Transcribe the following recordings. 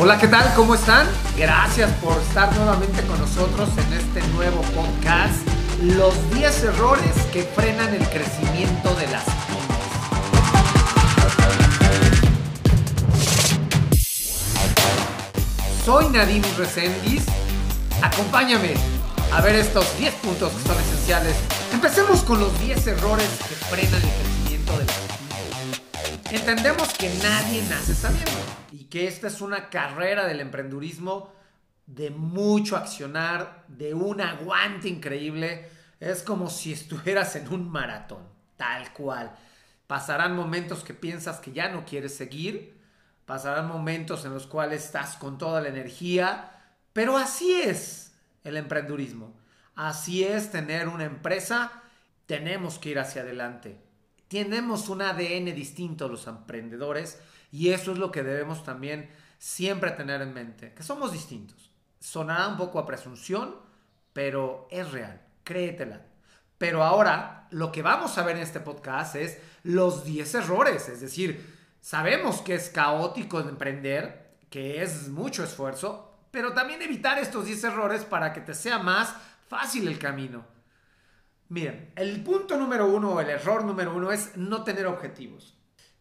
Hola, ¿qué tal? ¿Cómo están? Gracias por estar nuevamente con nosotros en este nuevo podcast, Los 10 errores que frenan el crecimiento de las pymes. Soy Nadim Resendiz. Acompáñame a ver estos 10 puntos que son esenciales. Empecemos con los 10 errores que frenan el crecimiento de las pymes. Entendemos que nadie nace sabiendo y que esta es una carrera del emprendurismo de mucho accionar, de un aguante increíble. Es como si estuvieras en un maratón, tal cual. Pasarán momentos que piensas que ya no quieres seguir, pasarán momentos en los cuales estás con toda la energía, pero así es el emprendurismo. Así es tener una empresa, tenemos que ir hacia adelante tenemos un ADN distinto los emprendedores y eso es lo que debemos también siempre tener en mente, que somos distintos. Sonará un poco a presunción, pero es real, créetela. Pero ahora lo que vamos a ver en este podcast es los 10 errores, es decir, sabemos que es caótico emprender, que es mucho esfuerzo, pero también evitar estos 10 errores para que te sea más fácil el camino. Miren, el punto número uno el error número uno es no tener objetivos.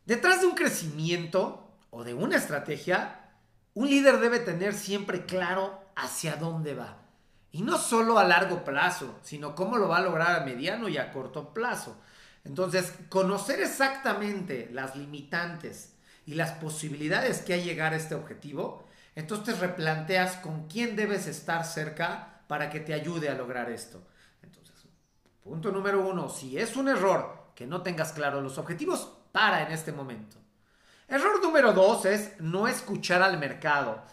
Detrás de un crecimiento o de una estrategia, un líder debe tener siempre claro hacia dónde va. Y no solo a largo plazo, sino cómo lo va a lograr a mediano y a corto plazo. Entonces, conocer exactamente las limitantes y las posibilidades que hay llegar a este objetivo, entonces te replanteas con quién debes estar cerca para que te ayude a lograr esto. Punto número uno, si es un error que no tengas claro los objetivos, para en este momento. Error número dos es no escuchar al mercado.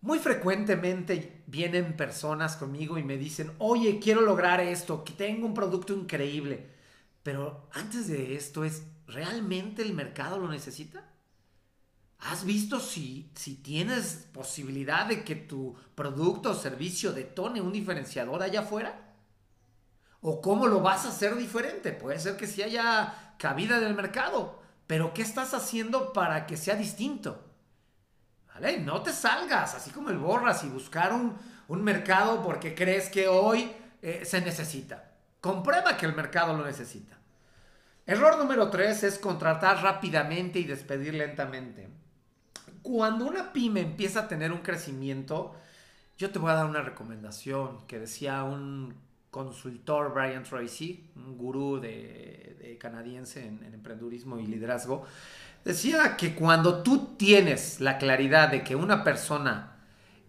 Muy frecuentemente vienen personas conmigo y me dicen, oye, quiero lograr esto, que tengo un producto increíble. Pero antes de esto es, ¿realmente el mercado lo necesita? ¿Has visto si, si tienes posibilidad de que tu producto o servicio detone un diferenciador allá afuera? ¿O cómo lo vas a hacer diferente? Puede ser que sí haya cabida del mercado, pero ¿qué estás haciendo para que sea distinto? ¿Vale? No te salgas, así como el borras y buscar un, mercado porque crees que hoy eh, se necesita. Comprueba que el mercado lo necesita. Error número tres es contratar rápidamente y despedir lentamente. Cuando una pyme empieza a tener un crecimiento, yo te voy a dar una recomendación que decía un consultor Brian Tracy, un gurú de, canadiense en, emprendurismo y liderazgo, decía que cuando tú tienes la claridad de que una persona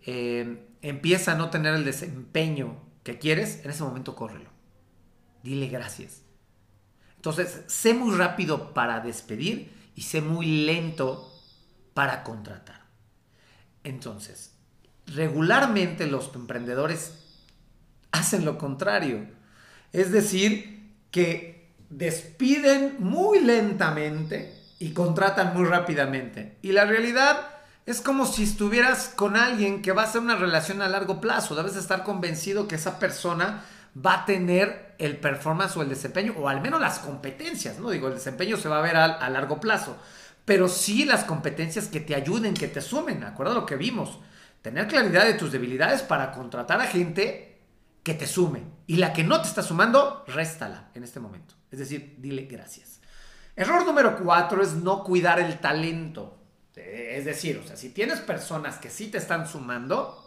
eh, empieza a no tener el desempeño que quieres, en ese momento córrelo. Dile gracias. Entonces, sé muy rápido para despedir y sé muy lento para contratar. Entonces, regularmente los emprendedores hacen lo contrario. Es decir, que despiden muy lentamente y contratan muy rápidamente. Y la realidad es como si estuvieras con alguien que va a ser una relación a largo plazo. Debes estar convencido que esa persona va a tener el performance o el desempeño, o al menos las competencias, ¿no? Digo, el desempeño se va a ver a, largo plazo, pero sí las competencias que te ayuden, que te sumen, ¿de lo que vimos? Tener claridad de tus debilidades para contratar a gente que te sume. Y la que no te está sumando, réstala en este momento. Es decir, dile gracias. Error número cuatro es no cuidar el talento. Es decir, o sea, si tienes personas que sí te están sumando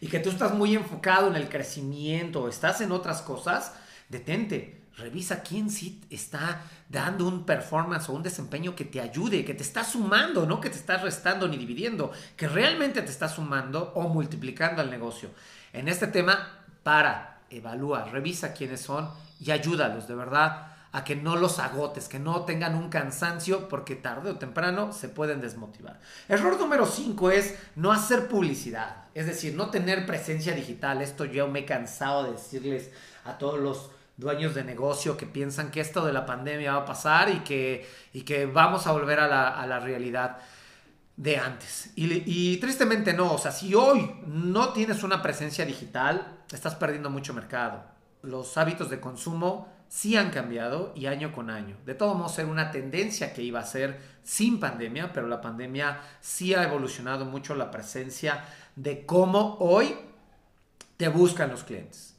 y que tú estás muy enfocado en el crecimiento o estás en otras cosas, detente. Revisa quién sí está dando un performance o un desempeño que te ayude, que te está sumando, no que te está restando ni dividiendo, que realmente te está sumando o multiplicando al negocio. En este tema para, evalúa, revisa quiénes son y ayúdalos de verdad a que no los agotes, que no tengan un cansancio porque tarde o temprano se pueden desmotivar. Error número 5 es no hacer publicidad, es decir, no tener presencia digital. Esto yo me he cansado de decirles a todos los dueños de negocio que piensan que esto de la pandemia va a pasar y que, y que vamos a volver a la, a la realidad de antes. Y, tristemente no, o sea, si hoy no tienes una presencia digital, estás perdiendo mucho mercado. Los hábitos de consumo sí han cambiado y año con año. De todo modo, era una tendencia que iba a ser sin pandemia, pero la pandemia sí ha evolucionado mucho la presencia de cómo hoy te buscan los clientes,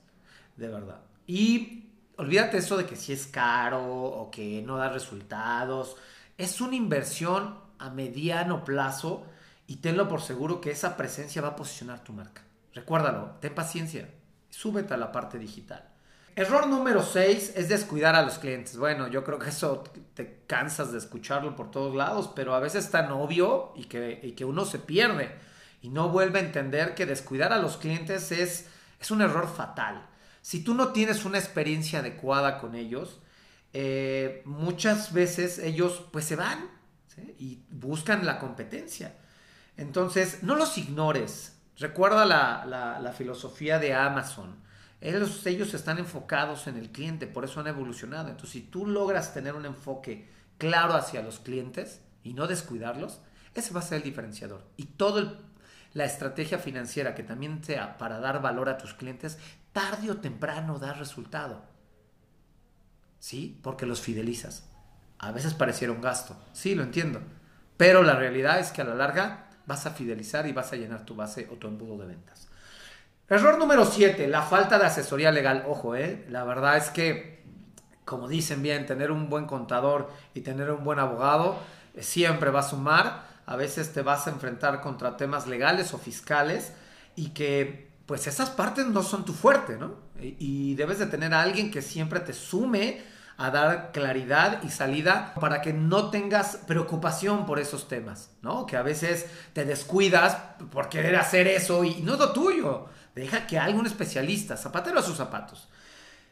de verdad. Y olvídate eso de que si es caro o que no da resultados. Es una inversión a mediano plazo y tenlo por seguro que esa presencia va a posicionar tu marca. Recuérdalo, ten paciencia, súbete a la parte digital. Error número 6 es descuidar a los clientes. Bueno, yo creo que eso te cansas de escucharlo por todos lados, pero a veces es tan obvio y que, que uno se pierde y no vuelve a entender que descuidar a los clientes es, es un error fatal. Si tú no tienes una experiencia adecuada con ellos, eh, muchas veces ellos pues se van y buscan la competencia. Entonces, no los ignores. Recuerda la, la filosofía de Amazon ellos, ellos están enfocados en el cliente, por eso han evolucionado. Entonces, si tú logras tener un enfoque claro hacia los clientes y no descuidarlos, ese va a ser el diferenciador. Y toda la estrategia financiera que también sea para dar valor a tus clientes, tarde o temprano da resultado. ¿Sí? Porque los fidelizas. A veces pareciera un gasto. Sí, lo entiendo. Pero la realidad es que a la larga vas a fidelizar y vas a llenar tu base o tu embudo de ventas. Error número 7, la falta de asesoría legal. Ojo, eh, la verdad es que, como dicen bien, tener un buen contador y tener un buen abogado eh, siempre va a sumar. A veces te vas a enfrentar contra temas legales o fiscales y que pues esas partes no son tu fuerte, ¿no? Y, debes de tener a alguien que siempre te sume a dar claridad y salida para que no tengas preocupación por esos temas, ¿no? Que a veces te descuidas por querer hacer eso y no es lo tuyo. Deja que algún especialista, zapatero a sus zapatos.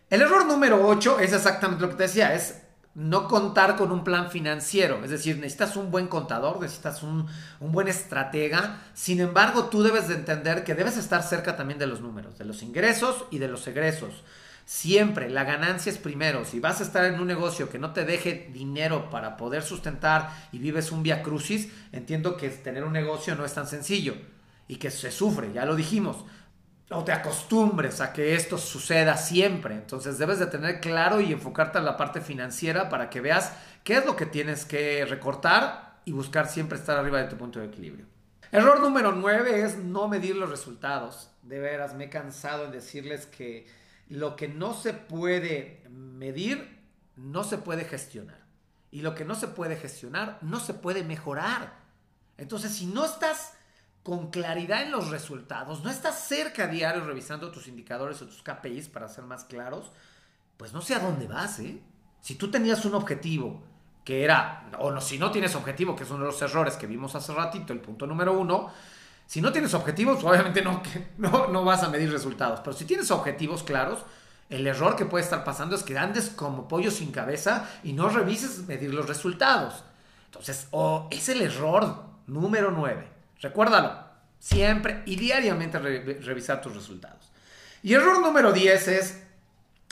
El error número 8 es exactamente lo que te decía, es no contar con un plan financiero. Es decir, necesitas un buen contador, necesitas un, un, buen estratega. Sin embargo, tú debes de entender que debes estar cerca también de los números, de los ingresos y de los egresos. Siempre la ganancia es primero. Si vas a estar en un negocio que no te deje dinero para poder sustentar y vives un via crucis, entiendo que tener un negocio no es tan sencillo y que se sufre, ya lo dijimos o te acostumbres a que esto suceda siempre. Entonces debes de tener claro y enfocarte en la parte financiera para que veas qué es lo que tienes que recortar y buscar siempre estar arriba de tu punto de equilibrio. Error número 9 es no medir los resultados. De veras, me he cansado en decirles que lo que no se puede medir, no se puede gestionar. Y lo que no se puede gestionar, no se puede mejorar. Entonces, si no estás con claridad en los resultados, no estás cerca a diario revisando tus indicadores o tus KPIs para ser más claros, pues no sé a dónde vas, ¿eh? Si tú tenías un objetivo que era, o no, si no tienes objetivo, que es uno de los errores que vimos hace ratito, el punto número uno, si no tienes objetivos, obviamente no, no, no vas a medir resultados, pero si tienes objetivos claros, el error que puede estar pasando es que andes como pollo sin cabeza y no revises medir los resultados. Entonces, o es el error número nueve. Recuérdalo, siempre y diariamente revisar tus resultados. Y error número 10 es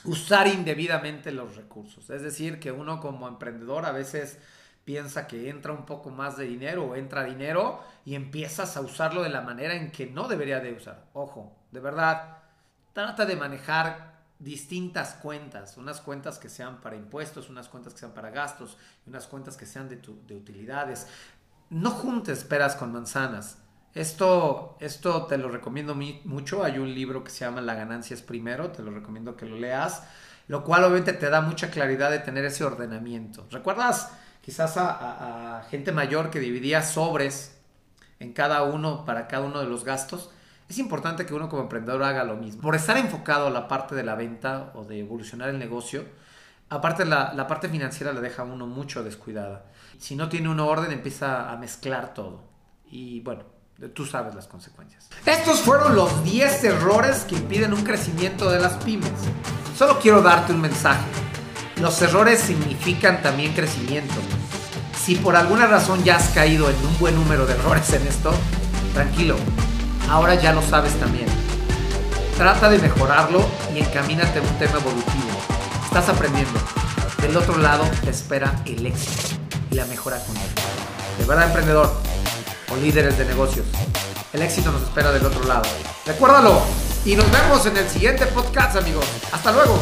usar indebidamente los recursos. Es decir, que uno como emprendedor a veces piensa que entra un poco más de dinero o entra dinero y empiezas a usarlo de la manera en que no debería de usar. Ojo, de verdad, trata de manejar distintas cuentas, unas cuentas que sean para impuestos, unas cuentas que sean para gastos, unas cuentas que sean de, de utilidades no juntes peras con manzanas. Esto, esto te lo recomiendo mucho. Hay un libro que se llama La ganancia es primero, te lo recomiendo que lo leas, lo cual obviamente te da mucha claridad de tener ese ordenamiento. ¿Recuerdas quizás a, gente mayor que dividía sobres en cada uno para cada uno de los gastos? Es importante que uno como emprendedor haga lo mismo. Por estar enfocado a la parte de la venta o de evolucionar el negocio, aparte la, la parte financiera le deja a uno mucho descuidada. Si no tiene un orden, empieza a mezclar todo. Y bueno, tú sabes las consecuencias. Estos fueron los 10 errores que impiden un crecimiento de las pymes. Solo quiero darte un mensaje. Los errores significan también crecimiento. Si por alguna razón ya has caído en un buen número de errores en esto, tranquilo, ahora ya lo sabes también. Trata de mejorarlo y encamínate a un tema evolutivo. Estás aprendiendo. Del otro lado te espera el éxito y la mejora continua. De verdad, emprendedor o líderes de negocios, el éxito nos espera del otro lado. Recuérdalo y nos vemos en el siguiente podcast, amigos. Hasta luego.